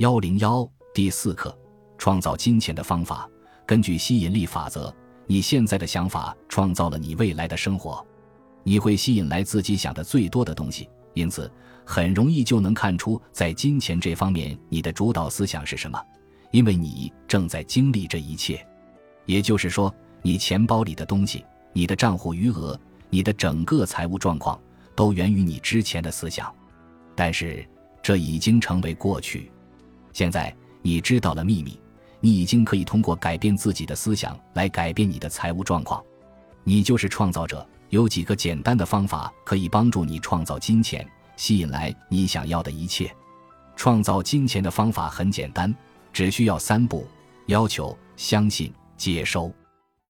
幺零幺第四课：创造金钱的方法。根据吸引力法则，你现在的想法创造了你未来的生活。你会吸引来自己想的最多的东西，因此很容易就能看出在金钱这方面你的主导思想是什么，因为你正在经历这一切。也就是说，你钱包里的东西、你的账户余额、你的整个财务状况，都源于你之前的思想。但是这已经成为过去。现在你知道了秘密，你已经可以通过改变自己的思想来改变你的财务状况。你就是创造者。有几个简单的方法可以帮助你创造金钱，吸引来你想要的一切。创造金钱的方法很简单，只需要三步：要求、相信、接收。